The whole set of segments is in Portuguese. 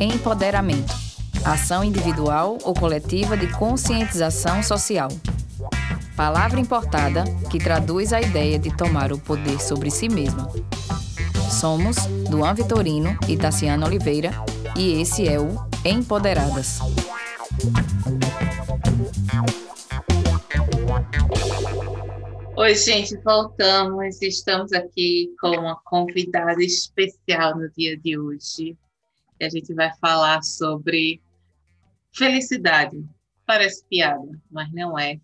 Empoderamento. Ação individual ou coletiva de conscientização social. Palavra importada que traduz a ideia de tomar o poder sobre si mesma. Somos Duan Vitorino e Tassiana Oliveira e esse é o Empoderadas. Oi, gente, voltamos. Estamos aqui com uma convidada especial no dia de hoje. a gente vai falar sobre felicidade. Parece piada, mas não é.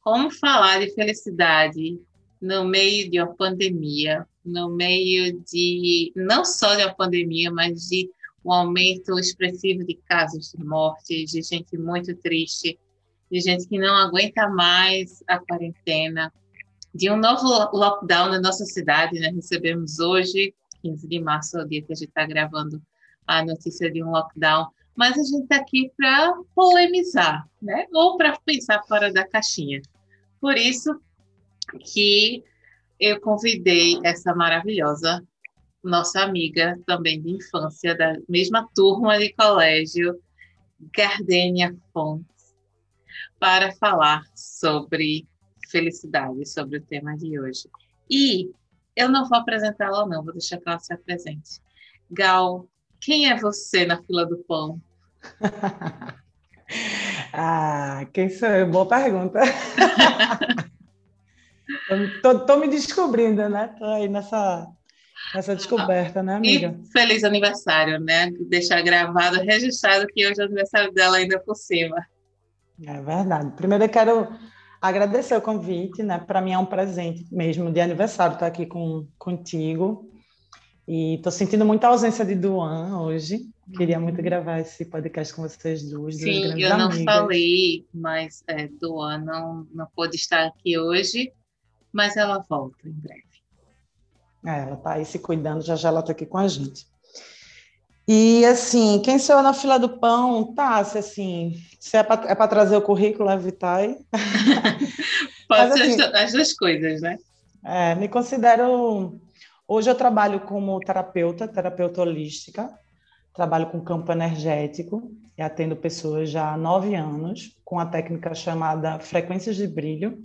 Como falar de felicidade no meio de uma pandemia, no meio de não só de uma pandemia, mas de um aumento expressivo de casos de morte, de gente muito triste, de gente que não aguenta mais a quarentena, de um novo lockdown na nossa cidade. Né? Recebemos hoje, 15 de março, é o dia que a gente está gravando a notícia de um lockdown, mas a gente está aqui para polemizar, né? ou para pensar fora da caixinha. Por isso que eu convidei essa maravilhosa nossa amiga também de infância, da mesma turma de colégio, Gardênia Fontes, para falar sobre felicidade, sobre o tema de hoje. E eu não vou apresentá-la, não, vou deixar que ela se apresente. Gal, quem é você na fila do pão? ah, quem sou eu? Boa pergunta. Estou me descobrindo, né? Estou aí nessa, nessa descoberta, né, amiga? E feliz aniversário, né? Deixar gravado, registrado que hoje é o aniversário dela ainda por cima. É verdade. Primeiro eu quero agradecer o convite, né? Para mim é um presente mesmo de aniversário estar aqui com, contigo. E estou sentindo muita ausência de Duan hoje. Queria muito uhum. gravar esse podcast com vocês duas. Sim, eu não falei, mas é, Duan não, não pôde estar aqui hoje, mas ela volta em breve. É, ela está aí se cuidando, já já ela está aqui com a gente. E assim, quem saiu na fila do pão, tá, se assim, se é para é trazer o currículo, é Vitae. Pode ser assim, as duas coisas, né? É, me considero Hoje eu trabalho como terapeuta, terapeuta holística, trabalho com campo energético e atendo pessoas já há nove anos com a técnica chamada frequências de brilho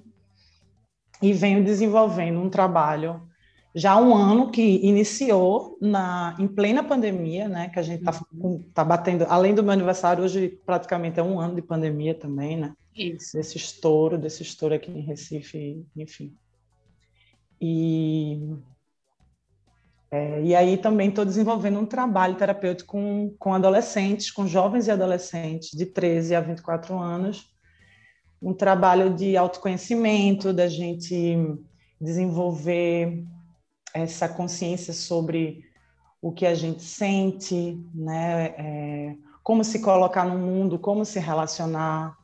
e venho desenvolvendo um trabalho já um ano que iniciou na em plena pandemia, né? Que a gente está uhum. tá batendo, além do meu aniversário hoje praticamente é um ano de pandemia também, né? Isso. Desse estouro, desse estouro aqui em Recife, enfim. E é, e aí também estou desenvolvendo um trabalho terapêutico com, com adolescentes, com jovens e adolescentes de 13 a 24 anos, um trabalho de autoconhecimento, da gente desenvolver essa consciência sobre o que a gente sente, né? É, como se colocar no mundo, como se relacionar,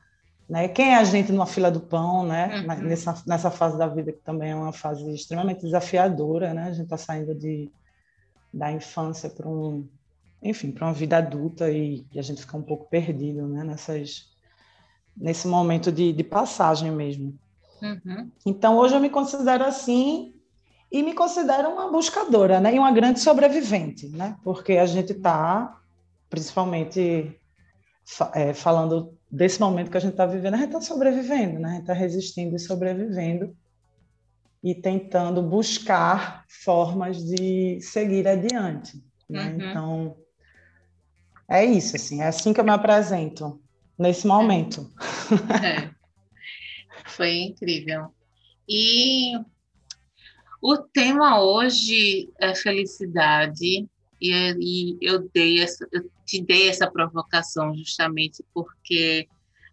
né? Quem é a gente numa fila do pão, né? Uhum. Nessa, nessa fase da vida que também é uma fase extremamente desafiadora, né? A gente está saindo de, da infância para um, enfim, para uma vida adulta e, e, a gente fica um pouco perdido, né? Nessas, nesse momento de, de passagem mesmo. Uhum. Então hoje eu me considero assim e me considero uma buscadora, né? E uma grande sobrevivente, né? Porque a gente está, principalmente é, falando desse momento que a gente está vivendo, a gente está sobrevivendo, né? A gente está resistindo e sobrevivendo e tentando buscar formas de seguir adiante. Né? Uhum. Então, é isso, assim, é assim que eu me apresento nesse momento. É. Foi incrível. E o tema hoje é felicidade, e, e eu, dei essa, eu te dei essa provocação justamente porque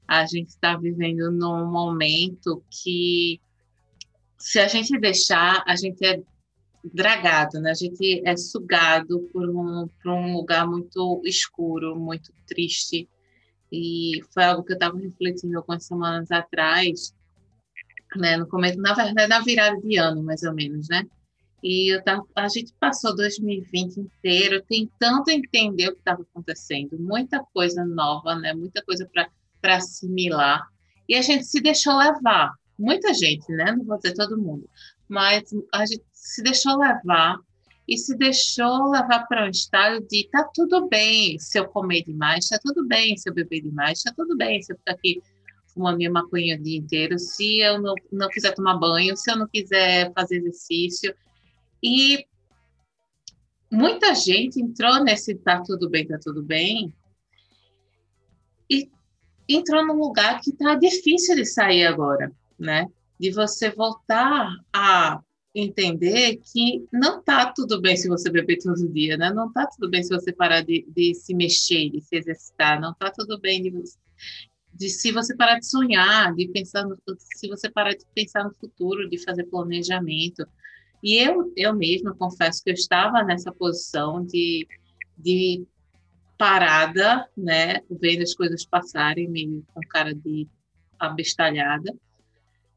a gente está vivendo num momento que, se a gente deixar, a gente é dragado, né? a gente é sugado por um, por um lugar muito escuro, muito triste. E foi algo que eu estava refletindo algumas semanas atrás, né? no começo, na verdade, na virada de ano, mais ou menos, né? E tava, a gente passou 2020 inteiro tentando entender o que estava acontecendo, muita coisa nova, né? Muita coisa para assimilar. E a gente se deixou levar, muita gente, né? Não vou dizer todo mundo, mas a gente se deixou levar e se deixou levar para um estado de tá tudo bem se eu comer demais, tá tudo bem se eu beber demais, tá tudo bem se eu ficar aqui fumando minha maconha o dia inteiro, se eu não, não quiser tomar banho, se eu não quiser fazer exercício. E muita gente entrou nesse tá tudo bem, tá tudo bem, e entrou num lugar que tá difícil de sair agora, né? De você voltar a entender que não tá tudo bem se você beber todo dia, né? Não tá tudo bem se você parar de, de se mexer, de se exercitar, não tá tudo bem de, de se você parar de sonhar, de pensar no, se você parar de pensar no futuro, de fazer planejamento. E eu, eu mesma confesso que eu estava nessa posição de, de parada, né, vendo as coisas passarem, meio com cara de abestalhada.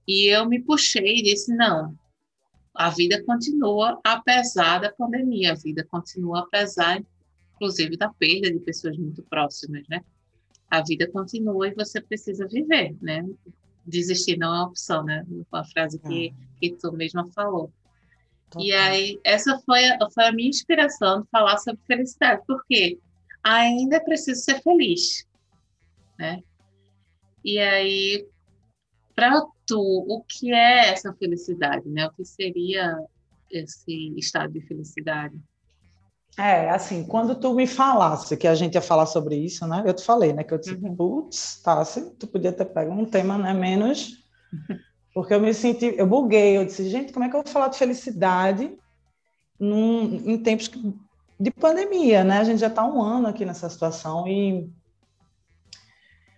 E eu me puxei e disse: não, a vida continua apesar da pandemia, a vida continua apesar, inclusive, da perda de pessoas muito próximas, né? A vida continua e você precisa viver, né? Desistir não é uma opção, né? Uma frase que, é. que tu mesma falou. E aí, essa foi a, foi a minha inspiração de falar sobre felicidade, porque ainda é preciso ser feliz, né? E aí, para tu, o que é essa felicidade, né? O que seria esse estado de felicidade? É, assim, quando tu me falasse que a gente ia falar sobre isso, né? Eu te falei, né? Que eu disse, uhum. putz, tá, assim, tu podia ter pego um tema, né? Menos, porque eu me senti, eu buguei, eu disse, gente, como é que eu vou falar de felicidade num, em tempos de pandemia, né? A gente já está um ano aqui nessa situação e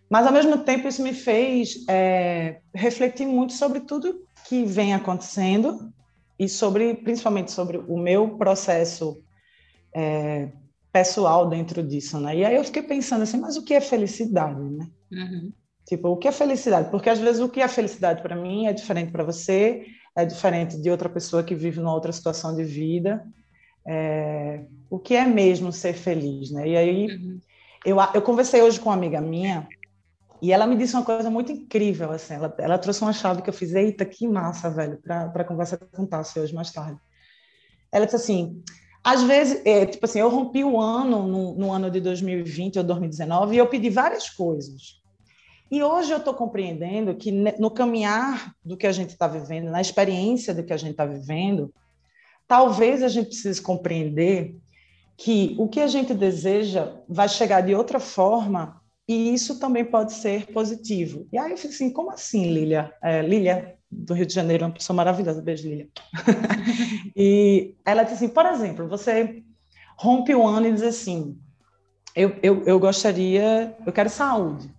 mas, ao mesmo tempo, isso me fez é, refletir muito sobre tudo que vem acontecendo e sobre, principalmente, sobre o meu processo é, pessoal dentro disso, né? E aí eu fiquei pensando assim, mas o que é felicidade, né? Uhum. Tipo, o que é felicidade? Porque às vezes o que é felicidade para mim é diferente para você, é diferente de outra pessoa que vive numa outra situação de vida. É, o que é mesmo ser feliz, né? E aí uhum. eu, eu conversei hoje com uma amiga minha e ela me disse uma coisa muito incrível, assim, ela, ela trouxe uma chave que eu fiz, eita, que massa, velho, para conversar com o Tassi hoje mais tarde. Ela disse assim, às vezes, é, tipo assim, eu rompi o ano no, no, ano de 2020 ou 2019 e eu pedi várias coisas. E hoje eu estou compreendendo que no caminhar do que a gente está vivendo, na experiência do que a gente está vivendo, talvez a gente precise compreender que o que a gente deseja vai chegar de outra forma e isso também pode ser positivo. E aí eu falei assim, como assim, Lilia? É, Lilia, do Rio de Janeiro, uma pessoa maravilhosa, beijo, e ela disse assim, por exemplo, você rompe o ano e diz assim, eu, eu, eu gostaria, eu quero saúde.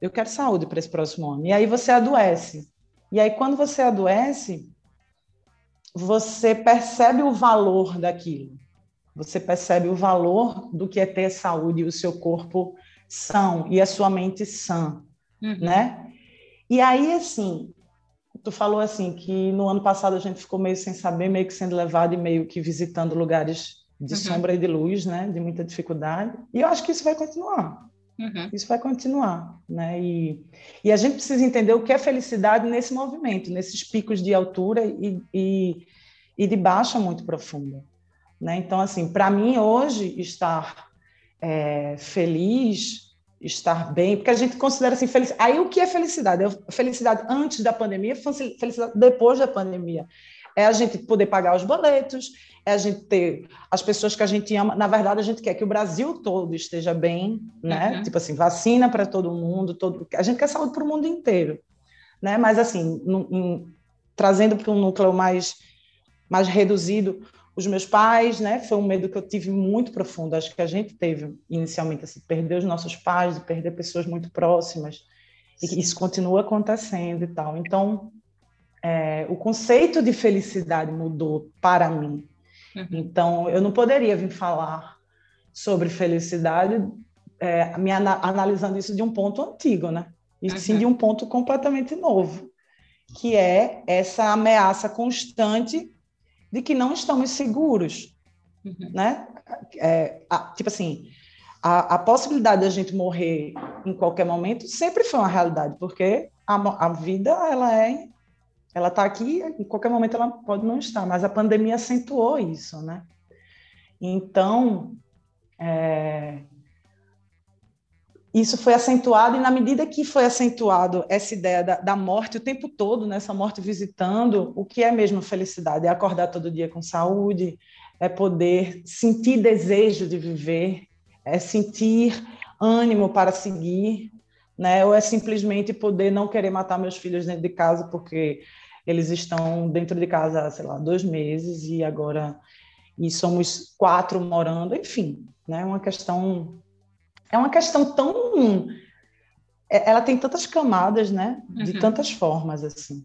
Eu quero saúde para esse próximo ano. E aí você adoece. E aí quando você adoece, você percebe o valor daquilo. Você percebe o valor do que é ter saúde e o seu corpo são e a sua mente sã, uhum. né? E aí, assim, tu falou assim que no ano passado a gente ficou meio sem saber, meio que sendo levado e meio que visitando lugares de uhum. sombra e de luz, né? De muita dificuldade. E eu acho que isso vai continuar. Uhum. Isso vai continuar, né? E, e a gente precisa entender o que é felicidade nesse movimento, nesses picos de altura e, e, e de baixa muito profunda, né? Então, assim, para mim hoje estar é, feliz, estar bem, porque a gente considera assim, felicidade. Aí o que é felicidade? É felicidade antes da pandemia, felicidade depois da pandemia. É a gente poder pagar os boletos, é a gente ter as pessoas que a gente ama. Na verdade, a gente quer que o Brasil todo esteja bem, né? Uhum. Tipo assim, vacina para todo mundo, todo. A gente quer saúde para o mundo inteiro, né? Mas assim, no, em, trazendo para um núcleo mais mais reduzido, os meus pais, né? Foi um medo que eu tive muito profundo. Acho que a gente teve inicialmente assim, perder os nossos pais, perder pessoas muito próximas. E isso continua acontecendo e tal. Então, é, o conceito de felicidade mudou para mim. Uhum. Então, eu não poderia vir falar sobre felicidade é, me analisando isso de um ponto antigo, né? E uhum. sim de um ponto completamente novo, que é essa ameaça constante de que não estamos seguros, uhum. né? É, a, tipo assim, a, a possibilidade de a gente morrer em qualquer momento sempre foi uma realidade, porque a, a vida ela é ela está aqui, em qualquer momento ela pode não estar, mas a pandemia acentuou isso, né? Então, é, isso foi acentuado, e na medida que foi acentuado essa ideia da, da, morte o tempo todo, né, morte visitando, o que é mesmo felicidade? É acordar todo dia com saúde, é poder sentir desejo de viver, é sentir ânimo para seguir, né? ou é simplesmente poder não querer matar meus filhos dentro de casa porque eles estão dentro de casa, sei lá, dois meses e agora e somos quatro morando, enfim, né? É uma questão é uma questão tão é, ela tem tantas camadas, né? De uhum. tantas formas assim.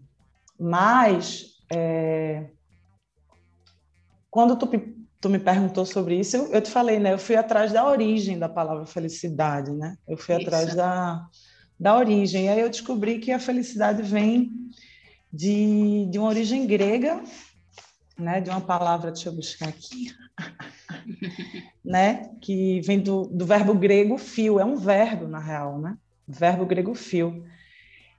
Mas é... quando tu, tu me perguntou sobre isso, eu, eu, te falei, né? Eu fui atrás da origem da palavra felicidade, né? Eu fui isso. atrás da, da origem. E aí eu descobri que a felicidade vem de, de uma origem grega, né, de uma palavra, deixa eu buscar aqui, né, que vem do, do verbo grego fio, é um verbo, na real, né, verbo grego fio,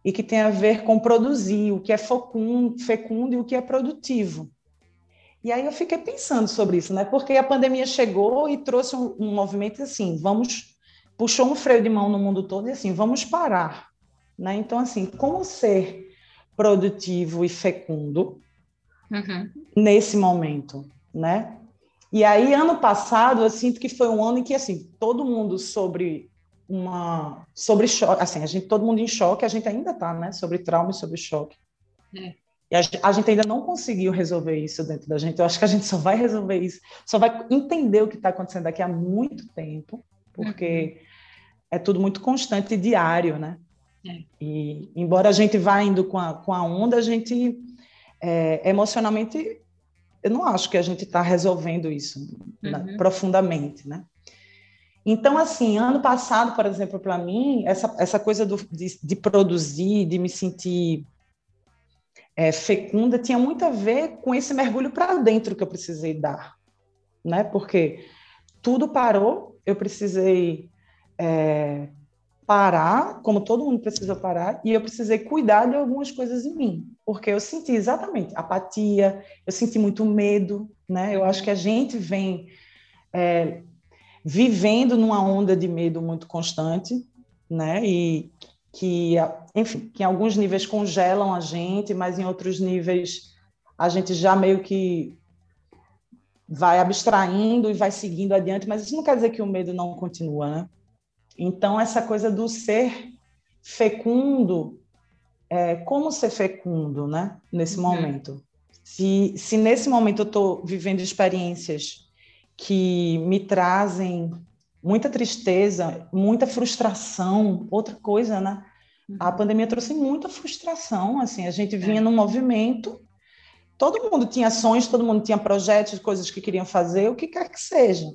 e que tem a ver com produzir, o que é fecundo, fecundo e o que é produtivo. E aí eu fiquei pensando sobre isso, né, porque a pandemia chegou e trouxe um, um movimento assim, vamos, puxou um freio de mão no mundo todo e assim, vamos parar, né, então assim, como ser produtivo e fecundo uhum. nesse momento, né? E aí, ano passado, eu sinto que foi um ano em que, assim, todo mundo sobre uma... sobre choque, assim, a gente, todo mundo em choque, a gente ainda está, né? Sobre trauma e sobre choque. É. E a, a, gente ainda não conseguiu resolver isso dentro da gente. Eu acho que a gente só vai resolver isso, só vai entender o que está acontecendo daqui a muito tempo, porque uhum. é tudo muito constante e diário, né? É. E embora a gente vá indo com a, com a onda, a gente é, emocionalmente, eu não acho que a gente está resolvendo isso uhum. né, profundamente, né? Então, assim, ano passado, por exemplo, para mim, essa, essa coisa do, de, de, produzir, de me sentir é, fecunda, tinha muito a ver com esse mergulho para dentro que eu precisei dar, né? Porque tudo parou, eu precisei é, parar, como todo mundo precisa parar, e eu precisei cuidar de algumas coisas em mim, porque eu senti exatamente apatia, eu senti muito medo, né? Eu acho que a gente vem é, vivendo numa onda de medo muito constante, né? E que, enfim, que em alguns níveis congelam a gente, mas em outros níveis a gente já meio que vai abstraindo e vai seguindo adiante, mas isso não quer dizer que o medo não continua, né? Então, essa coisa do ser fecundo, é, como ser fecundo, né? Nesse uhum. momento. Se, se nesse momento eu estou vivendo experiências que me trazem muita tristeza, muita frustração, outra coisa, né? A uhum. pandemia trouxe muita frustração, assim, a gente vinha é. num movimento, todo mundo tinha sonhos, todo mundo tinha projetos, coisas que queriam fazer, o que quer que seja.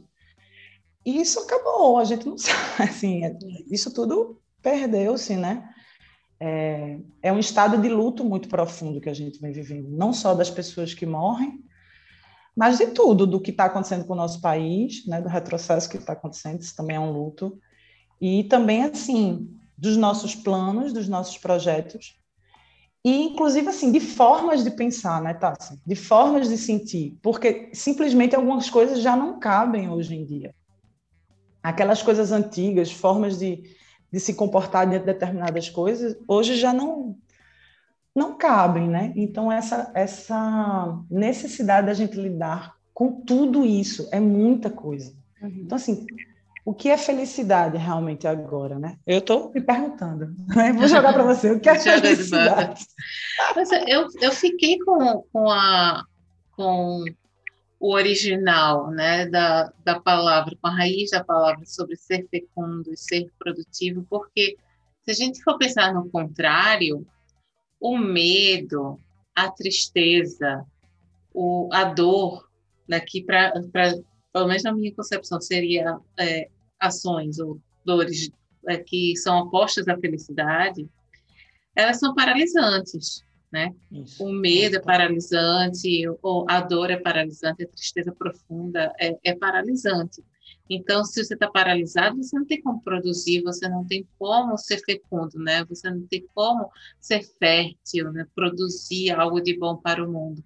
E isso acabou, a gente não sabe, assim, isso tudo perdeu-se, né? É, é, um estado de luto muito profundo que a gente vem vivendo, não só das pessoas que morrem, mas de tudo, do que está acontecendo com o nosso país, né, do retrocesso que está acontecendo, isso também é um luto, e também, assim, dos nossos planos, dos nossos projetos, e, inclusive, assim, de formas de pensar, né, Tassi? De formas de sentir, porque simplesmente algumas coisas já não cabem hoje em dia aquelas coisas antigas, formas de, de se comportar dentro de determinadas coisas, hoje já não não cabem, né? Então essa essa necessidade da gente lidar com tudo isso é muita coisa. Uhum. Então assim, o que é felicidade realmente agora, né? Eu estou me perguntando. Né? Vou jogar para você. O que é felicidade? Eu, eu fiquei com, com a com o original né, da, da palavra, com a raiz da palavra sobre ser fecundo e ser produtivo, porque se a gente for pensar no contrário, o medo, a tristeza, o, a dor, daqui para, pelo menos na minha concepção, seria é, ações ou dores é, que são opostas à felicidade, elas são paralisantes né? Isso. O medo é paralisante, a dor é paralisante, a tristeza profunda é, é paralisante. Então, se você está paralisado, você não tem como produzir, você não tem como ser fecundo, né? Você não tem como ser fértil, né? Produzir algo de bom para o mundo.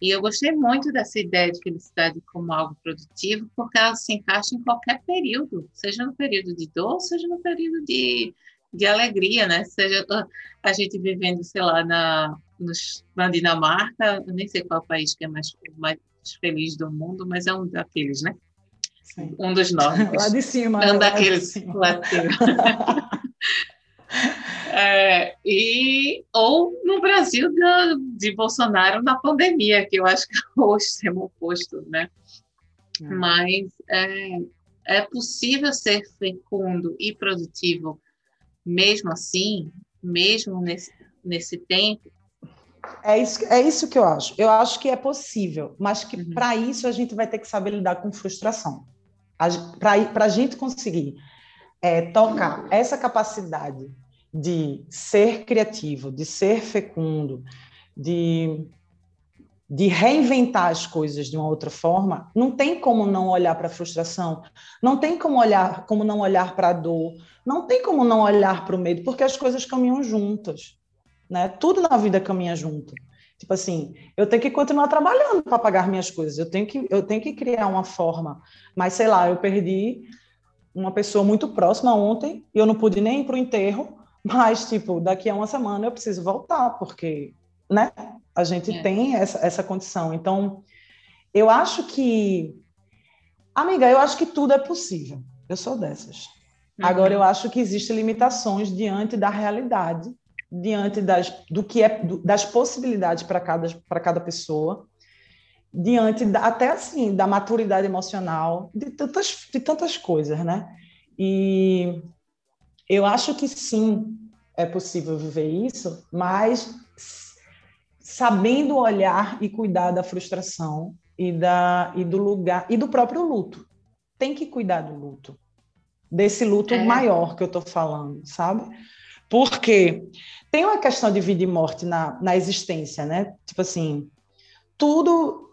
E eu gostei muito dessa ideia de felicidade como algo produtivo, porque ela se encaixa em qualquer período, seja no período de dor, seja no período de, de alegria, né? Seja a gente vivendo, sei lá, na, nos, na Dinamarca, nem sei qual país que é mais, mais feliz do mundo, mas é um daqueles, né? Sim. Um dos nórdicos. Lá de cima. Um daqueles. Lá de cima. É, e, ou no Brasil de, de, Bolsonaro na pandemia, que eu acho que é o extremo oposto, né? É. Mas é, é possível ser fecundo e produtivo mesmo assim, mesmo nesse, nesse tempo? É isso, é isso que eu acho. Eu acho que é possível, mas que uhum. para isso a gente vai ter que saber lidar com frustração. Para a gente conseguir é, tocar essa capacidade de ser criativo, de ser fecundo, de, de reinventar as coisas de uma outra forma, não tem como não olhar para a frustração, não tem como olhar como não olhar para a dor, não tem como não olhar para o medo, porque as coisas caminham juntas, né? Tudo na vida caminha junto. Tipo assim, eu tenho que continuar trabalhando para pagar minhas coisas, eu tenho que eu tenho que criar uma forma, mas sei lá, eu perdi uma pessoa muito próxima ontem e eu não pude nem ir para o enterro, mas, tipo, daqui a uma semana eu preciso voltar, porque, né? A gente é. tem essa, essa condição. Então, eu acho que. Amiga, eu acho que tudo é possível. Eu sou dessas. Uhum. Agora, eu acho que existem limitações diante da realidade, diante das, do que é, das possibilidades para cada, cada pessoa, diante da, até assim da maturidade emocional, de tantas, de tantas coisas, né? E eu acho que sim, é possível viver isso, mas sabendo olhar e cuidar da frustração e, da, e do lugar e do próprio luto. Tem que cuidar do luto, desse luto é. maior que eu estou falando, sabe? Porque tem uma questão de vida e morte na, na existência, né? Tipo assim, tudo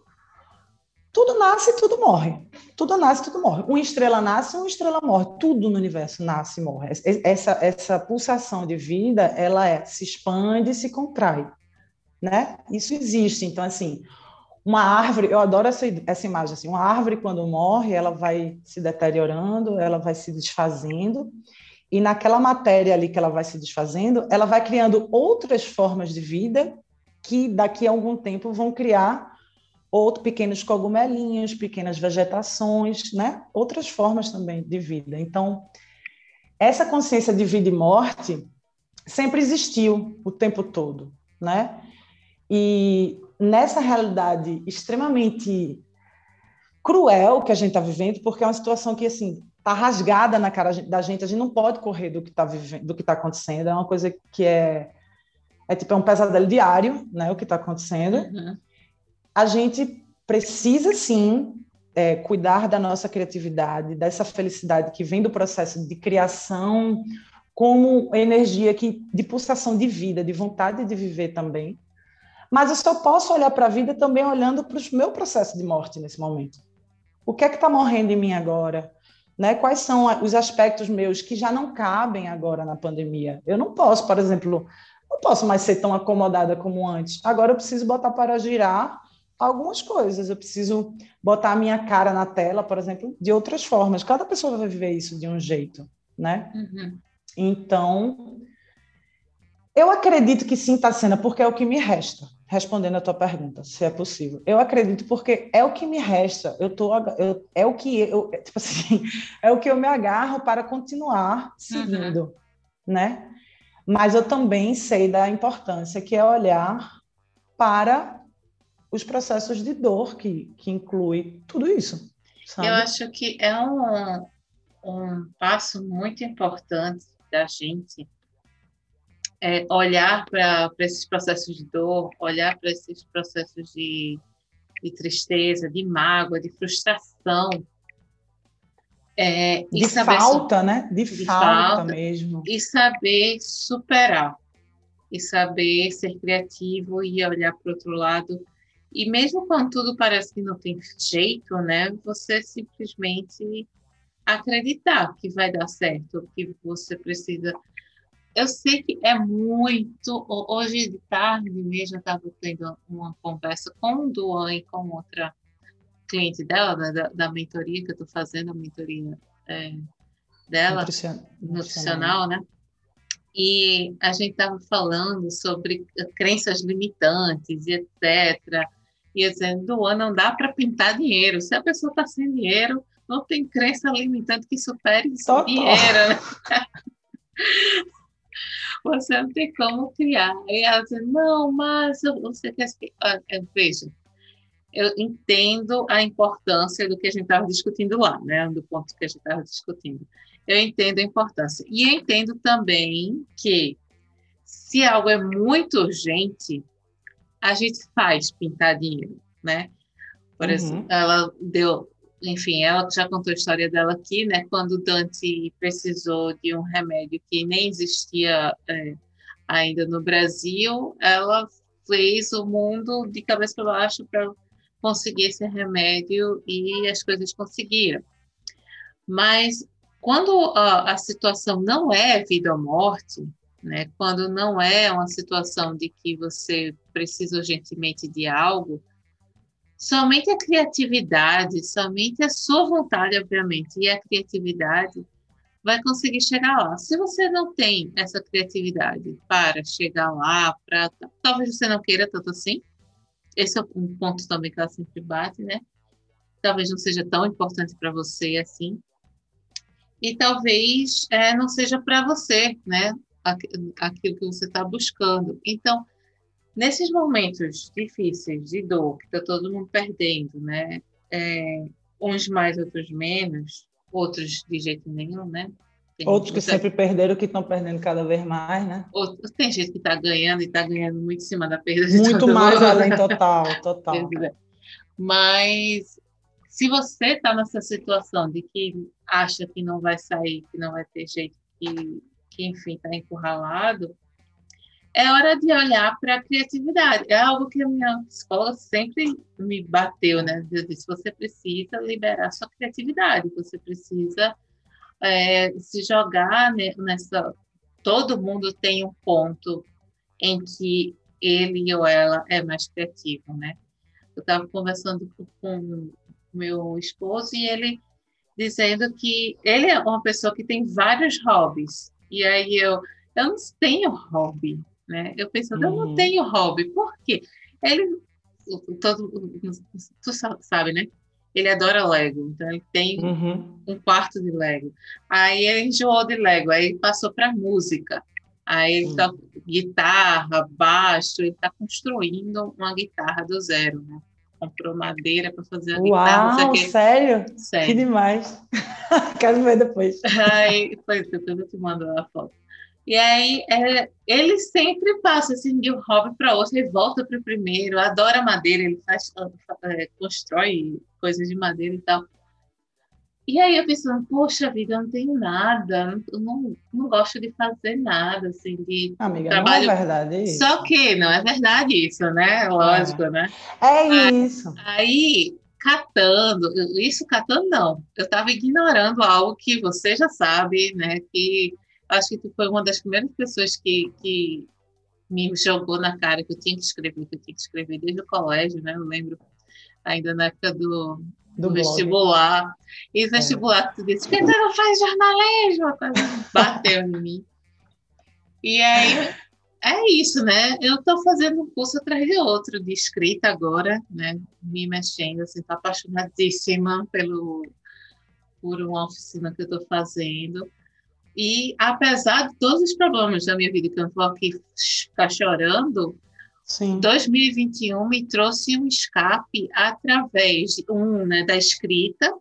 tudo nasce e tudo morre. Tudo nasce e tudo morre. Uma estrela nasce, uma estrela morre. Tudo no universo nasce e morre. Essa, essa pulsação de vida, ela é, se expande e se contrai. Né? Isso existe. Então, assim, uma árvore, eu adoro essa, essa imagem, assim, uma árvore, quando morre, ela vai se deteriorando, ela vai se desfazendo, e naquela matéria ali que ela vai se desfazendo, ela vai criando outras formas de vida que daqui a algum tempo vão criar outros pequenos cogumelinhos, pequenas vegetações, né? Outras formas também de vida. Então, essa consciência de vida e morte sempre existiu o tempo todo, né? E nessa realidade extremamente cruel que a gente está vivendo, porque é uma situação que assim está rasgada na cara da gente, a gente não pode correr do que está vivendo, do que está acontecendo, é uma coisa que é é tipo é um pesadelo diário, né? O que está acontecendo. Uhum a gente precisa sim é, cuidar da nossa criatividade, dessa felicidade que vem do processo de criação, como energia que, de pulsação de vida, de vontade de viver também. Mas eu só posso olhar para a vida também olhando para o meu processo de morte nesse momento. O que é que está morrendo em mim agora? Né? Quais são os aspectos meus que já não cabem agora na pandemia? Eu não posso, por exemplo, não posso mais ser tão acomodada como antes. Agora eu preciso botar para girar algumas coisas. Eu preciso botar a minha cara na tela, por exemplo, de outras formas. Cada pessoa vai viver isso de um jeito, né? Uhum. Então, eu acredito que sim, Tassena, porque é o que me resta. Respondendo a tua pergunta, se é possível. Eu acredito porque é o que me resta. Eu tô, eu, é o que eu, tipo assim, é o que eu me agarro para continuar seguindo, uhum. né? Mas eu também sei da importância que é olhar para os processos de dor que, que inclui tudo isso. Sabe? Eu acho que é um, um passo muito importante da gente é olhar para esses processos de dor, olhar para esses processos de, de tristeza, de mágoa, de frustração. É, de falta, né? De, de falta, falta mesmo. E saber superar. E saber ser criativo e olhar para o outro lado e mesmo quando tudo parece que não tem jeito, né? Você simplesmente acreditar que vai dar certo, que você precisa. Eu sei que é muito. Hoje de tarde mesmo eu estava tendo uma conversa com o Duan e com outra cliente dela, da, da mentoria que eu estou fazendo, a mentoria é, dela, nutricional, nutricional, né? E a gente estava falando sobre crenças limitantes e etc. E dizendo, Duan, não dá para pintar dinheiro. Se a pessoa está sem dinheiro, não tem crença limitante que supere esse dinheiro, né? você não tem como criar. E ela diz, não, mas você quer... Ah, veja, eu entendo a importância do que a gente estava discutindo lá, né? Do ponto que a gente estava discutindo. Eu entendo a importância. E entendo também que se algo é muito urgente, a gente faz pintar dinheiro, né? Por uhum. exemplo, ela deu, enfim, ela já contou a história dela aqui, né? Quando Dante precisou de um remédio que nem existia é, ainda no Brasil, ela fez o mundo de cabeça para baixo para conseguir esse remédio e as coisas conseguiram. Mas quando a, a situação não é vida ou morte, né, quando não é uma situação de que você precisa urgentemente de algo, somente a criatividade, somente a sua vontade, obviamente, e a criatividade vai conseguir chegar lá. Se você não tem essa criatividade para chegar lá, para talvez você não queira tanto assim, esse é um ponto também que ela sempre bate, né? Talvez não seja tão importante para você assim. E talvez é, não seja para você, né? Aquilo que você está buscando. Então, nesses momentos difíceis de dor, que está todo mundo perdendo, né? É, uns mais, outros menos, outros de jeito nenhum, né? Tem Outros que sempre perderam, que estão perdendo cada vez mais, né? Outros, tem gente que está ganhando e está ganhando muito em cima da perda de Muito mais além, total, total. Mas se você está nessa situação de que acha que não vai sair, que não vai ter jeito, que, que enfim, está encurralado, é hora de olhar para a criatividade. É algo que a minha escola sempre me bateu, né? Eu disse, você precisa liberar sua criatividade, você precisa é, se jogar nessa. Todo mundo tem um ponto em que ele ou ela é mais criativo, né? Eu estava conversando com meu esposo e ele dizendo que ele é uma pessoa que tem vários hobbies. E aí eu, eu não tenho hobby, né? Eu pensando, uhum. eu não uhum. tenho hobby. Por quê? Ele, todo, tu sabe, né? ele adora Lego, então ele tem uhum. um quarto de Lego. Aí ele enjoou de Lego, aí passou para música. Aí ele tá guitarra, baixo, ele está construindo uma guitarra do zero, né? Comprou madeira para fazer a Uau, guitarra. Uau, sério? sério? Que demais. Quero ver depois. Aí, depois eu te mando a foto. E aí é, ele sempre passa assim de um hobby para outro, ele volta para o primeiro, adora madeira, ele faz, é, constrói coisas de madeira e tal. E aí eu pensando, poxa vida, eu não tenho nada, eu não, não gosto de fazer nada, assim, de Amiga, trabalho. não é verdade isso. Só que não é verdade isso, né? Lógico, é. né? É aí, isso. Aí, catando, isso catando não, eu estava ignorando algo que você já sabe, né? Que acho que tu foi uma das primeiras pessoas que, que me jogou na cara que eu tinha que escrever, que eu tinha que escrever desde o colégio, né? Eu lembro ainda na época do, do, do vestibular. E vestibular, é. tu disse, que tu não faz jornalismo? Bateu em mim. E aí, é isso, né? Eu estou fazendo um curso atrás de outro de escrita agora, né? Me mexendo, assim, tô apaixonadíssima pelo, por uma oficina que eu estou fazendo. E apesar de todos os problemas da minha vida, que eu não vou aqui ficar chorando, Sim. 2021 me trouxe um escape através, um, né, da escrita,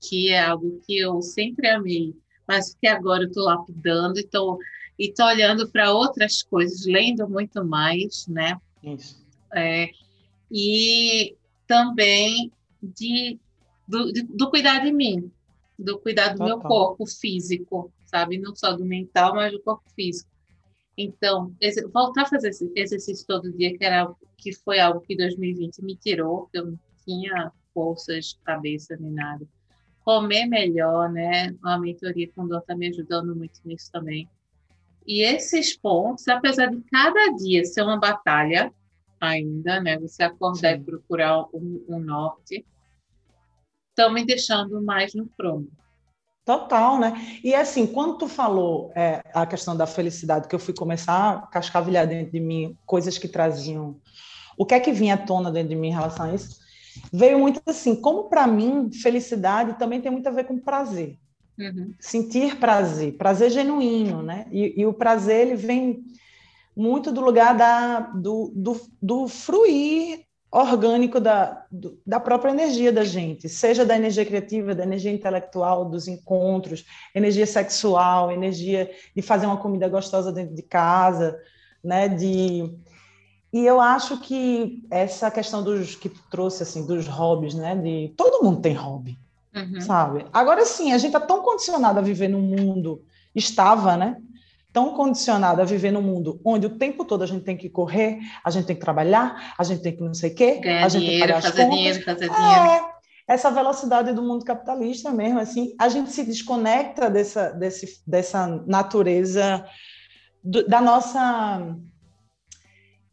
que é algo que eu sempre amei, mas que agora eu estou lapidando e estou e tô olhando para outras coisas, lendo muito mais, né? Isso. É, e também de, do, de, do cuidar de mim, do cuidar do Total. meu corpo físico, sabe? Não só do mental, mas do corpo físico. Então, esse, voltar a fazer esse exercício todo dia, que, era, que foi algo que 2020 me tirou, que eu não tinha forças, cabeça, nem nada. comer melhor, né? A mentoria com dor está me ajudando muito nisso também. E esses pontos, apesar de cada dia ser uma batalha ainda, né? Você acordar Sim. e procurar um, um norte, estão me deixando mais no prumo. Total, né? E assim, quando tu falou é, a questão da felicidade, que eu fui começar a cascavilhar dentro de mim coisas que traziam, o que é que vinha à tona dentro de mim em relação a isso, veio muito assim, como para mim, felicidade também tem muito a ver com prazer. Uhum. Sentir prazer, prazer genuíno, né? E, e, o prazer, ele vem muito do lugar da, do, do, do fruir orgânico da, da própria energia da gente, seja da energia criativa, da energia intelectual, dos encontros, energia sexual, energia de fazer uma comida gostosa dentro de casa, né? De e eu acho que essa questão dos que trouxe assim dos hobbies, né? De todo mundo tem hobby, uhum. sabe? Agora sim, a gente está tão condicionado a viver num mundo estava, né? Tão condicionado a viver num mundo onde o tempo todo a gente tem que correr, a gente tem que trabalhar, a gente tem que não sei o quê, Ganhar a gente dinheiro, tem que pagar fazer as contas. dinheiro, fazer dinheiro. É, essa velocidade do mundo capitalista mesmo, assim, a gente se desconecta dessa, desse, dessa natureza do, da nossa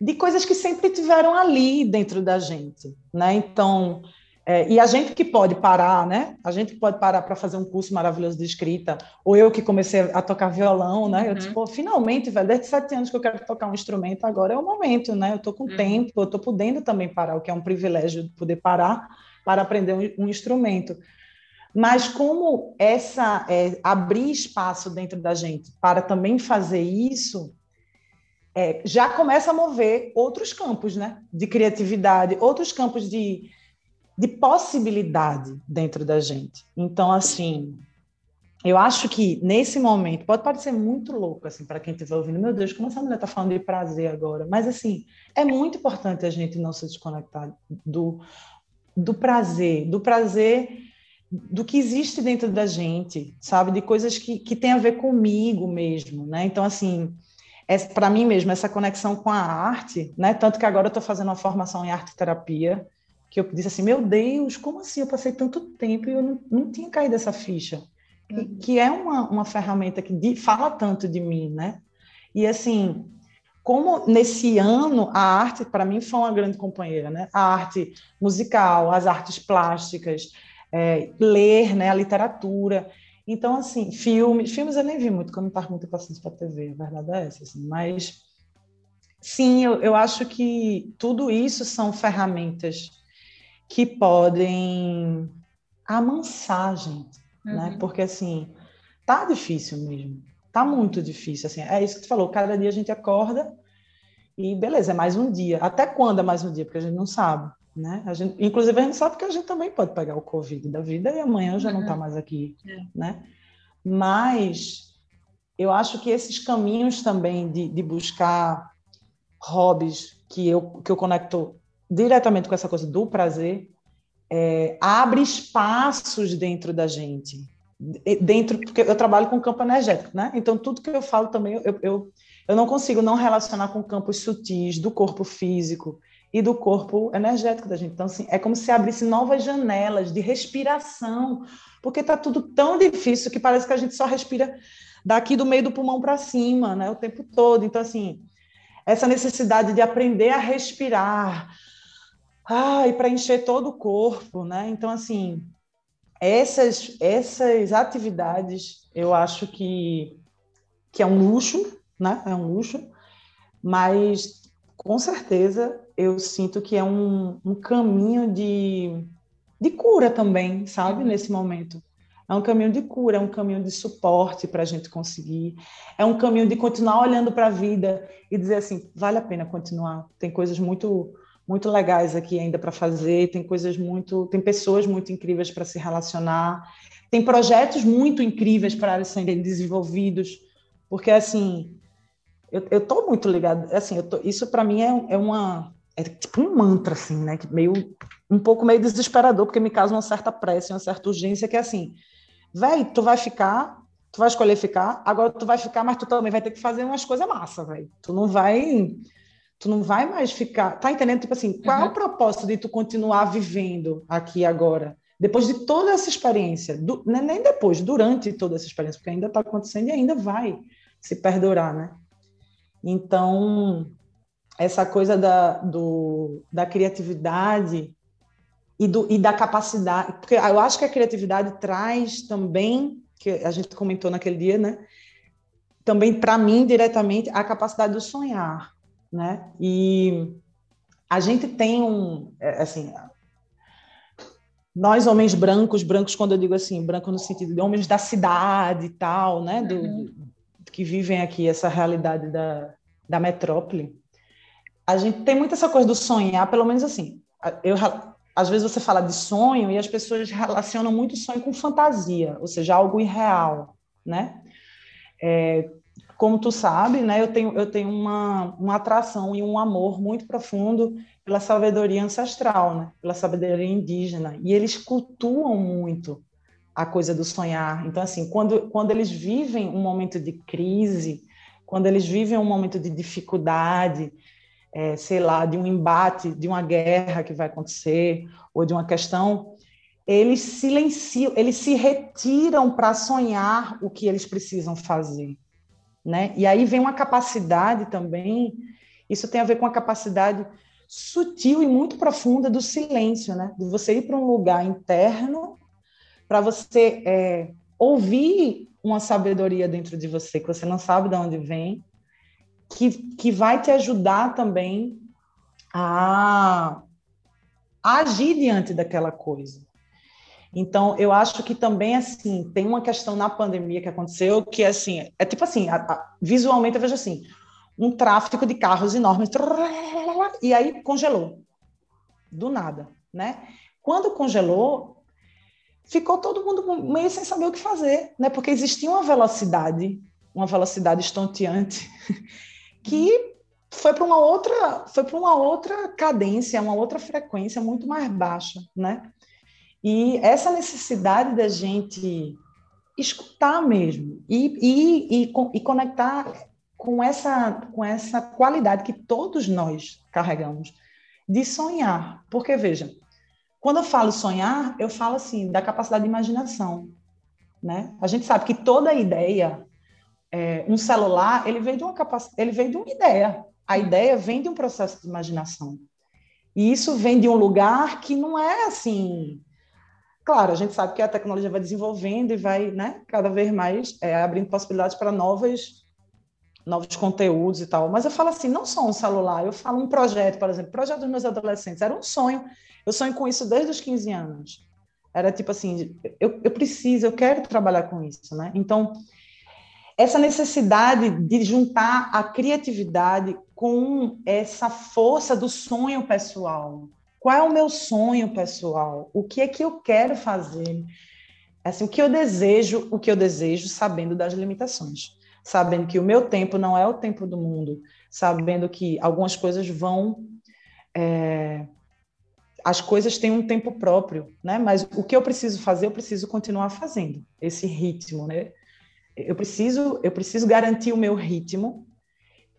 de coisas que sempre tiveram ali dentro da gente, né? Então, é, e a gente que pode parar, né? A gente que pode parar para fazer um curso maravilhoso de escrita, ou eu que comecei a tocar violão, né? Eu, uhum. tipo, finalmente, velho, desde sete anos que eu quero tocar um instrumento, agora é o momento, né? Eu estou com uhum. tempo, eu estou podendo também parar, o que é um privilégio de poder parar para aprender um, um instrumento. Mas como essa é, abrir espaço dentro da gente para também fazer isso, é, já começa a mover outros campos, né? De criatividade, outros campos de de possibilidade dentro da gente. Então, assim, eu acho que nesse momento pode parecer muito louco assim para quem estiver ouvindo, meu Deus, como essa mulher está falando de prazer agora? Mas assim, é muito importante a gente não se desconectar do, do prazer, do prazer do que existe dentro da gente, sabe, de coisas que, que tem a ver comigo mesmo, né? Então assim, é, para mim mesmo essa conexão com a arte, né? Tanto que agora eu estou fazendo uma formação em arte terapia que eu disse assim, meu Deus, como assim? Eu passei tanto tempo e eu não, não tinha caído essa ficha. Que, uhum. que é uma, uma ferramenta que de, fala tanto de mim, né? E assim, como nesse ano a arte, para mim, foi uma grande companheira, né? A arte musical, as artes plásticas, é, ler, né? A literatura. Então, assim, filmes, filmes eu nem vi muito, porque eu não estava muito paciente para TV, a verdade é essa, assim, mas sim, eu, eu acho que tudo isso são ferramentas que podem amansar a gente, né? uhum. né? Porque assim, tá difícil mesmo, tá muito difícil, assim, é isso que tu falou, cada dia a gente acorda e beleza, é mais um dia. Até quando é mais um dia? Porque a gente não sabe, né? A gente, inclusive a gente sabe que a gente também pode pegar o Covid da vida e amanhã já tá uhum. não está mais aqui, é. né? Mas eu acho que esses caminhos também de, de buscar hobbies que eu, que eu conecto diretamente com essa coisa do prazer, é, abre espaços dentro da gente. Dentro, porque eu trabalho com campo energético, né? Então, tudo que eu falo também, eu, eu, eu não consigo não relacionar com campos sutis do corpo físico e do corpo energético da gente. Então, assim, é como se abrisse novas janelas de respiração, porque está tudo tão difícil que parece que a gente só respira daqui do meio do pulmão para cima, né? O tempo todo. Então, assim, essa necessidade de aprender a respirar, ah, e para encher todo o corpo, né? Então, assim, essas, essas atividades eu acho que, que é um luxo, né? É um luxo, mas com certeza eu sinto que é um, um caminho de, de cura também, sabe? Uhum. Nesse momento. É um caminho de cura, é um caminho de suporte para a gente conseguir, é um caminho de continuar olhando para a vida e dizer assim: vale a pena continuar. Tem coisas muito muito legais aqui ainda para fazer, tem coisas muito, tem pessoas muito incríveis para se relacionar, tem projetos muito incríveis para serem desenvolvidos, porque assim, eu, tô muito ligado, assim, tô, isso para mim é, é uma é tipo um mantra assim, né, meio um pouco meio desesperador, porque me causa uma certa pressa, uma certa urgência que é assim, velho, tu vai ficar, tu vai escolher ficar, agora tu vai ficar, mas tu também vai ter que fazer umas coisas massa, velho. Tu não vai tu não vai mais ficar. Tá entendendo? Tipo assim, qual uhum. é o uhum. propósito de tu continuar vivendo aqui agora? depois de toda essa experiência, do, né, nem depois, durante toda essa experiência, porque ainda está acontecendo e ainda vai se perdurar, né? Então, essa coisa da, do, da criatividade e, do, e da capacidade, porque eu acho que a criatividade traz também, que a gente comentou naquele dia, né? Também para mim diretamente a capacidade do sonhar, né? E a gente tem um, é, assim, nós homens brancos, brancos quando eu digo assim, branco no sentido de homens da cidade e tal, né? Do, uhum. do, que vivem aqui essa realidade da, da metrópole. A gente tem muito essa coisa do sonhar, pelo menos assim. Eu às vezes você fala de sonho e as pessoas relacionam muito sonho com fantasia, ou seja, algo irreal, né? É, como tu sabe, né, eu tenho, eu tenho uma, uma atração e um amor muito profundo pela sabedoria ancestral, né, pela sabedoria indígena, e eles cultuam muito a coisa do sonhar. Então, assim, quando, quando eles vivem um momento de crise, quando eles vivem um momento de dificuldade, é, sei lá, de um embate, de uma guerra que vai acontecer, ou de uma questão, eles silenciam, eles se retiram para sonhar o que eles precisam fazer. Né? E aí vem uma capacidade também, isso tem a ver com a capacidade sutil e muito profunda do silêncio, né? de você ir para um lugar interno para você é, ouvir uma sabedoria dentro de você que você não sabe de onde vem que, que vai te ajudar também a, a agir diante daquela coisa. Então, eu acho que também, assim, tem uma questão na pandemia que aconteceu que, assim, é tipo assim, a, a, visualmente eu vejo assim, um tráfego de carros enormes, e aí congelou, do nada, né? Quando congelou, ficou todo mundo meio sem saber o que fazer, né? Porque existia uma velocidade, uma velocidade estonteante que foi para uma outra foi para uma outra cadência, uma outra frequência muito mais baixa, né? E essa necessidade da gente escutar mesmo e, e, e, e conectar com essa com essa qualidade que todos nós carregamos de sonhar, porque veja, quando eu falo sonhar, eu falo assim da capacidade de imaginação, né? A gente sabe que toda ideia é, um celular, ele veio de uma capacidade, ele veio de uma ideia. A ideia vem de um processo de imaginação. E isso vem de um lugar que não é assim. Claro, a gente sabe que a tecnologia vai desenvolvendo e vai, né, cada vez mais é, abrindo possibilidades para novas novos conteúdos e tal. Mas eu falo assim, não só um celular, eu falo um projeto, por exemplo, projeto dos meus adolescentes, era um sonho. Eu sonho com isso desde os 15 anos. Era tipo assim, eu, eu preciso, eu quero trabalhar com isso, né? Então, essa necessidade de juntar a criatividade com essa força do sonho pessoal. Qual é o meu sonho pessoal? O que é que eu quero fazer? Assim, o que eu desejo, o que eu desejo, sabendo das limitações, sabendo que o meu tempo não é o tempo do mundo, sabendo que algumas coisas vão é, as coisas têm um tempo próprio, né? Mas o que eu preciso fazer, eu preciso continuar fazendo esse ritmo, né? eu preciso, eu preciso garantir o meu ritmo,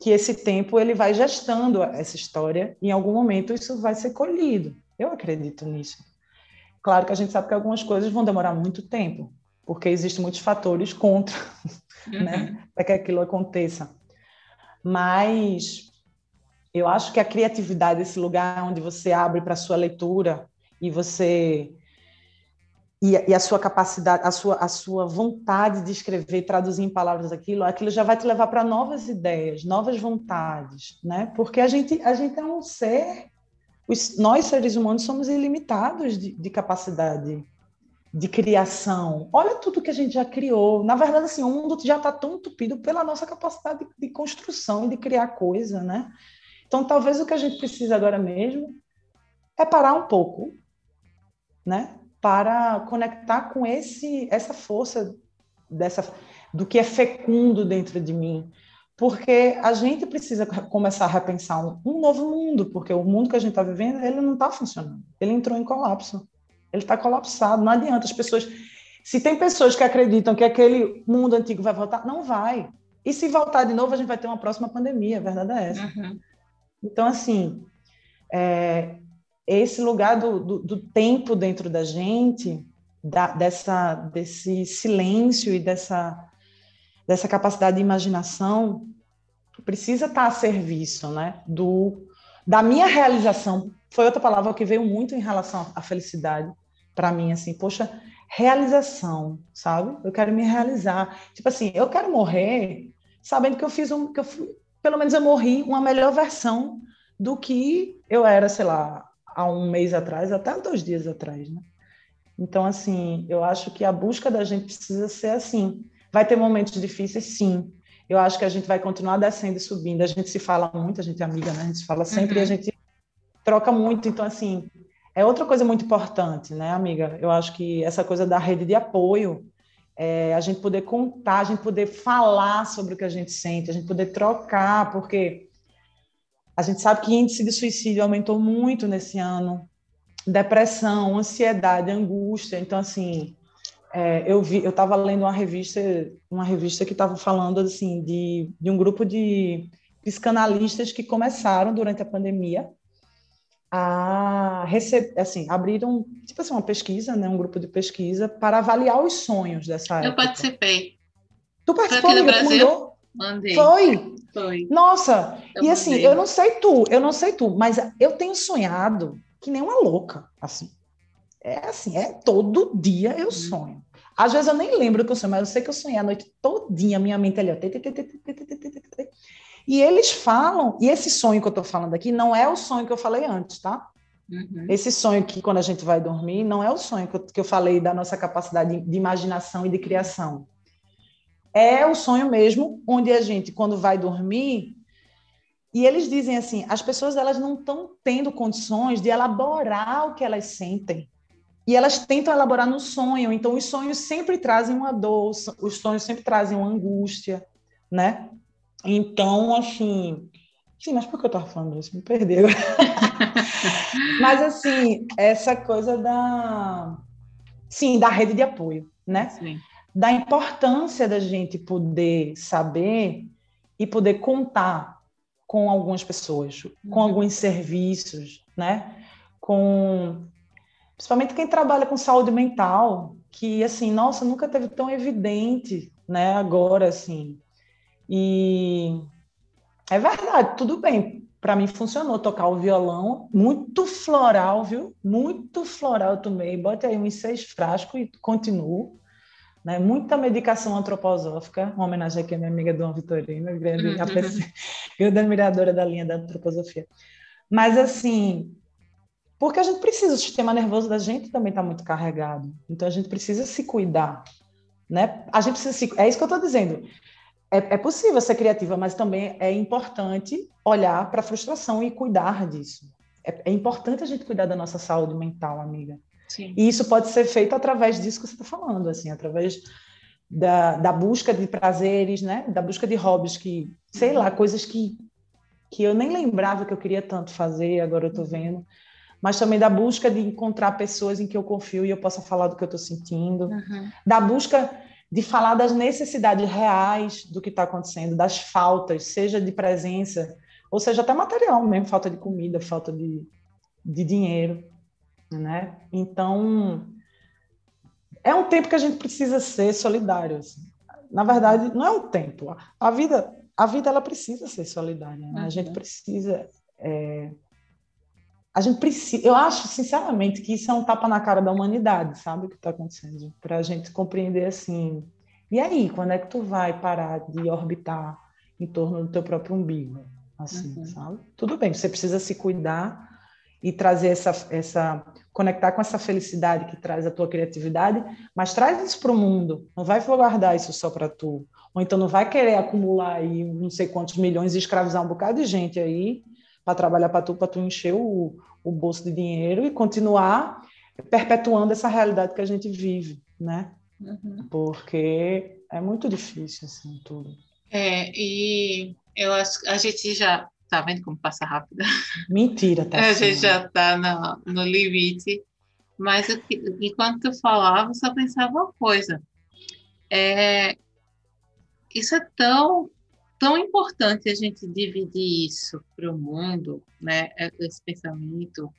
que esse tempo ele vai gestando essa história, e em algum momento isso vai ser colhido. Eu acredito nisso. Claro que a gente sabe que algumas coisas vão demorar muito tempo, porque existem muitos fatores contra, né, uhum. né, para que aquilo aconteça. Mas eu acho que a criatividade, esse lugar onde você abre para a sua leitura e você e, e, a sua capacidade, a sua, a sua vontade de escrever, traduzir em palavras aquilo, aquilo já vai te levar para novas ideias, novas vontades, né? Porque a gente, a gente é um ser, os, nós seres humanos somos ilimitados de, de capacidade de criação. Olha tudo que a gente já criou. Na verdade, assim, o mundo já está tão entupido pela nossa capacidade de, de construção e de criar coisa, né? Então, talvez o que a gente precisa agora mesmo é parar um pouco, né? Para conectar com esse essa força dessa do que é fecundo dentro de mim, porque a gente precisa começar a repensar um, um novo mundo, porque o mundo que a gente está vivendo ele não está funcionando, ele entrou em colapso, ele está colapsado, não adianta as pessoas se tem pessoas que acreditam que aquele mundo antigo vai voltar, não vai. E se voltar de novo, a gente vai ter uma próxima pandemia, a verdade é essa. Uhum. Então, assim, é, esse lugar do, do, do tempo dentro da gente, da, dessa, desse silêncio e dessa, dessa capacidade de imaginação, precisa estar a serviço né, do, da minha realização. Foi outra palavra que veio muito em relação à felicidade para mim, assim, poxa, realização, sabe? Eu quero me realizar. Tipo assim, eu quero morrer sabendo que eu fiz um, que eu fui, pelo menos eu morri uma melhor versão do que eu era, sei lá, há um mês atrás, até dois dias atrás, né? Então, assim, eu acho que a busca da gente precisa ser assim. Vai ter momentos difíceis, sim. Eu acho que a gente vai continuar descendo e subindo. A gente se fala muito, a gente é amiga, né? A gente se fala sempre uhum. e a uhum. gente troca muito. Então, assim, é outra coisa muito importante, né, amiga? Eu acho que essa coisa da rede de apoio, é, a gente poder contar, a gente poder falar sobre o que a gente sente, a gente poder trocar, porque a gente sabe que o índice de suicídio aumentou muito nesse ano, depressão, ansiedade, angústia. Então, assim, é, eu vi, eu estava lendo uma revista, uma revista que estava falando assim de, de um grupo de psicanalistas que começaram durante a pandemia a receber, assim, abriram tipo assim uma pesquisa, né, um grupo de pesquisa para avaliar os sonhos dessa época. Eu participei. Tu participou? Foi aqui no Brasil? Mandei. Foi? Foi. Nossa, eu e assim, eu não sei tu, eu não sei tu, mas eu tenho sonhado que nem uma louca, assim. É assim, é todo dia eu uhum. sonho. Às vezes eu nem lembro que eu sonho, mas eu sei que eu sonhei a noite todinha, minha mente ali, ó. E eles falam, e esse sonho que eu estou falando aqui não é o sonho que eu falei antes, tá? Uhum. Esse sonho que quando a gente vai dormir não é o sonho que eu, que eu falei da nossa capacidade de, de imaginação e de criação. É o sonho mesmo onde a gente, quando vai dormir, e eles dizem assim, as pessoas elas não estão tendo condições de elaborar o que elas sentem. E elas tentam elaborar no sonho. Então, os sonhos sempre trazem uma dor, os sonhos sempre trazem uma angústia, né? Então, assim. Sim, mas por que eu estava falando isso? Me perdeu. mas, assim, essa coisa da. Sim, da rede de apoio, né? Sim. Da importância da gente poder saber e poder contar com algumas pessoas, com uhum. alguns serviços, né? Com principalmente quem trabalha com saúde mental, que assim, nossa, nunca teve tão evidente, né? Agora, assim, e é verdade, tudo bem. Para mim funcionou tocar o violão, muito floral, viu? Muito floral eu tomei. Bote aí uns seis frascos e continuo. Né? Muita medicação antroposófica, uma homenagem aqui à minha amiga Dona Vitorina, grande, uhum. grande admiradora da linha da antroposofia. Mas, assim, porque a gente precisa, o sistema nervoso da gente também está muito carregado. Então, a gente precisa se cuidar. Né? A gente precisa se... É isso que eu estou dizendo é, é possível ser criativa, mas também é importante olhar para a frustração e cuidar disso. É, é, importante a gente cuidar da nossa saúde mental, amiga. Sim. E isso pode ser feito através disso que você está falando, assim, através da, da busca de prazeres, né? Da busca de hobbies que, sei lá, coisas que, que eu nem lembrava que eu queria tanto fazer, agora eu estou vendo. Mas também da busca de encontrar pessoas em que eu confio e eu possa falar do que eu estou sentindo. Uhum. Da busca de falar das necessidades reais do que está acontecendo, das faltas, seja de presença, ou seja, até material mesmo, falta de comida, falta de, de dinheiro, né? Então, é um tempo que a gente precisa ser solidário. Assim. Na verdade, não é um tempo. A vida, a vida ela precisa ser solidária. Né? A gente uhum. precisa é, a gente precisa, eu acho sinceramente que isso é um tapa na cara da humanidade, sabe o que está acontecendo, para a gente compreender assim. E aí, quando é que tu vai parar de orbitar em torno do teu próprio umbigo, assim, uhum. sabe? Tudo bem, você precisa se cuidar e trazer essa, essa, conectar com essa felicidade que traz a tua criatividade, mas traz isso para o mundo. Não vai guardar isso só para tu, ou então não vai querer acumular aí não sei quantos milhões e escravizar um bocado de gente aí para trabalhar para tu, para tu encher o, o bolso de dinheiro e continuar perpetuando essa realidade que a gente vive, né? Uhum. Porque é muito difícil, assim, tudo. É, e eu acho a gente já tá vendo como passa rápido. Mentira, tá? a gente já tá no, no limite. Mas eu, enquanto tu falava, eu só pensava uma coisa. É, isso é tão tão importante a gente dividir isso para o mundo, né? Esse pensamento,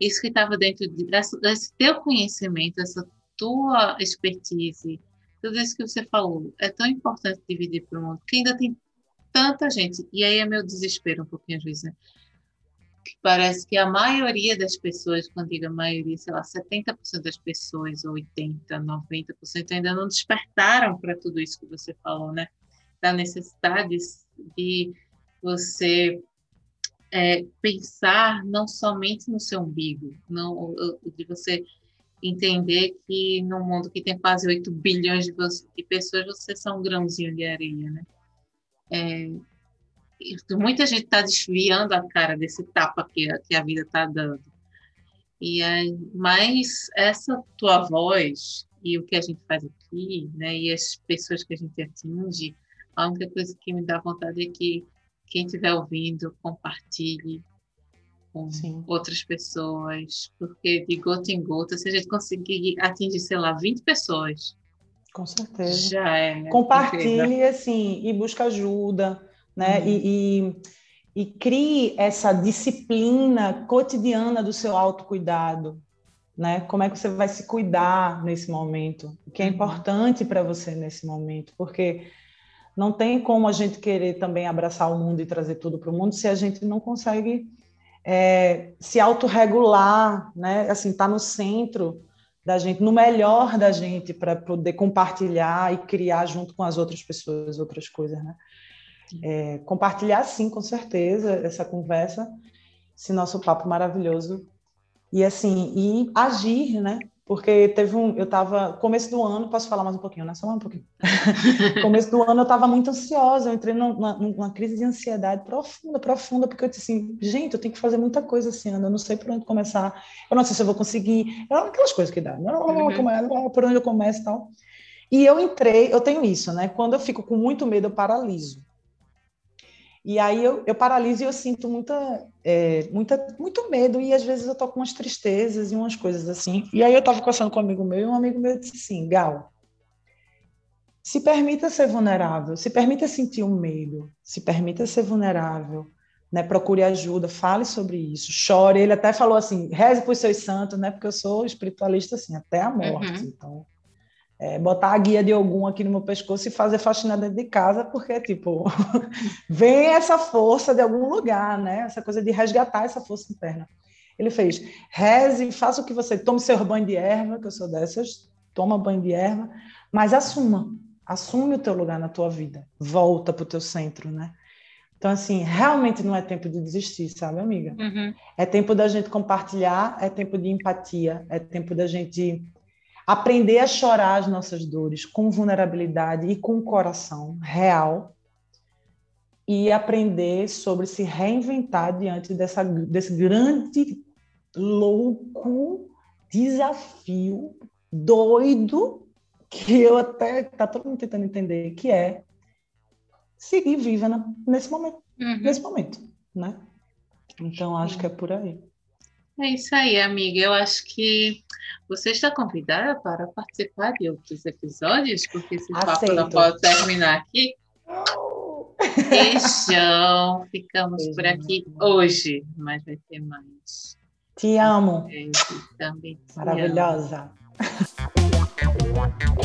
isso que estava dentro de, desse teu conhecimento, essa tua expertise, tudo isso que você falou, é tão importante dividir para o mundo, que ainda tem tanta gente, e aí é meu desespero um pouquinho né? que parece que a maioria das pessoas, quando digo a maioria, sei lá, 70% das pessoas, 80%, 90% ainda não despertaram para tudo isso que você falou, né? Da necessidade de você é, pensar não somente no seu umbigo, não, de você entender que no mundo que tem quase 8 bilhões de, pessoas, você é só um grãozinho de areia, né? É, muita gente está desviando a cara desse tapa que, que a vida está dando. E aí, mas essa tua voz e o que a gente faz aqui, né, e as pessoas que a gente atinge, a única coisa que me dá vontade é que quem estiver ouvindo compartilhe com Sim. outras pessoas, porque de gota em gota, se a gente conseguir atingir, sei lá, 20 pessoas, com certeza. Já é. Né? Compartilhe, incrível. assim, e busca ajuda né? Uhum. E, e, e crie essa disciplina cotidiana do seu autocuidado, né? Como é que você vai se cuidar nesse momento? O que é uhum. importante para você nesse momento? Porque não tem como a gente querer também abraçar o mundo e trazer tudo para o mundo se a gente não consegue é, se autorregular, né? Assim, tá no centro da gente, no melhor da gente para poder compartilhar e criar junto com as outras pessoas outras coisas, né? É, compartilhar, sim, com certeza, essa conversa, esse nosso papo maravilhoso. E assim, e agir, né? Porque teve um. Eu estava. Começo do ano, posso falar mais um pouquinho, né? Só mais um pouquinho. começo do ano eu estava muito ansiosa, eu entrei numa, numa, crise de ansiedade profunda, profunda, porque eu disse assim, gente, eu tenho que fazer muita coisa esse ano, eu não sei por onde começar, eu não sei se eu vou conseguir. Aquelas coisas que dá, uhum. por onde eu começo e tal. E eu entrei, eu tenho isso, né? Quando eu fico com muito medo, eu paraliso. E aí eu, eu paraliso e eu sinto muita, é, muita, muito medo e às vezes eu tô com umas tristezas e umas coisas assim. E aí eu estava conversando com um amigo meu e um amigo meu disse assim, Gal, se permita ser vulnerável, se permita sentir o um medo, se permita ser vulnerável, né? Procure ajuda, fale sobre isso, chore. Ele até falou assim, reze por seus santos, né? Porque eu sou espiritualista assim até a morte, uhum. então é, botar a guia de algum aqui no meu pescoço e fazer faxina dentro de casa, porque, tipo, vem essa força de algum lugar, né? Essa coisa de resgatar essa força interna. Ele fez, reze, faça o que você... Tome seu banho de erva, que eu sou dessas, toma banho de erva, mas assuma, assume o teu lugar na tua vida, volta para o teu centro, né? Então, assim, realmente não é tempo de desistir, sabe, amiga? Uhum. É tempo da gente compartilhar, é tempo de empatia, é tempo da gente aprender a chorar as nossas dores com vulnerabilidade e com coração real e aprender sobre se reinventar diante dessa, desse grande, louco desafio doido que eu até tá todo mundo tentando entender que é seguir viva nesse momento, uhum. nesse momento, né? Então acho que é por aí. É isso aí, amiga. Eu acho que você está convidada para participar de outros episódios, porque esse Aceito. papo não pode terminar aqui. Beijão. Ficamos Beijo, por aqui hoje, mas vai ter mais. Te amo. Também te Maravilhosa. Amo.